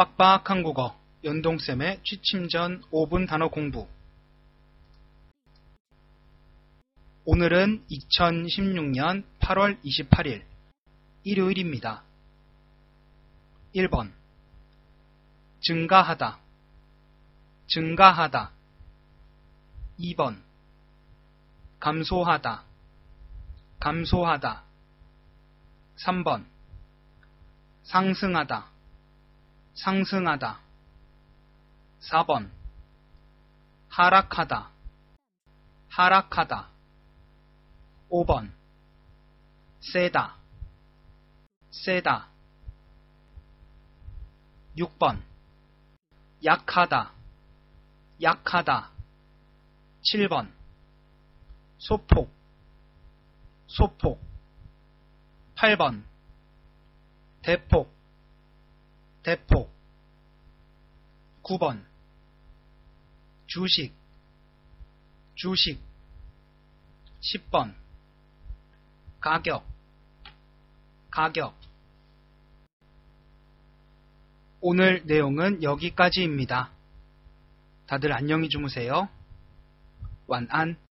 빡빡한 국어 연동쌤의 취침 전 5분 단어 공부. 오늘은 2016년 8월 28일 일요일입니다. 1번. 증가하다. 증가하다. 2번. 감소하다. 감소하다. 3번. 상승하다 상승하다. 4번. 하락하다. 하락하다. 5번. 세다. 세다. 6번. 약하다. 약하다. 7번. 소폭. 소폭. 8번. 대폭 대폭. 9번. 주식. 주식. 10번. 가격. 가격. 오늘 내용은 여기까지입니다. 다들 안녕히 주무세요.晚安。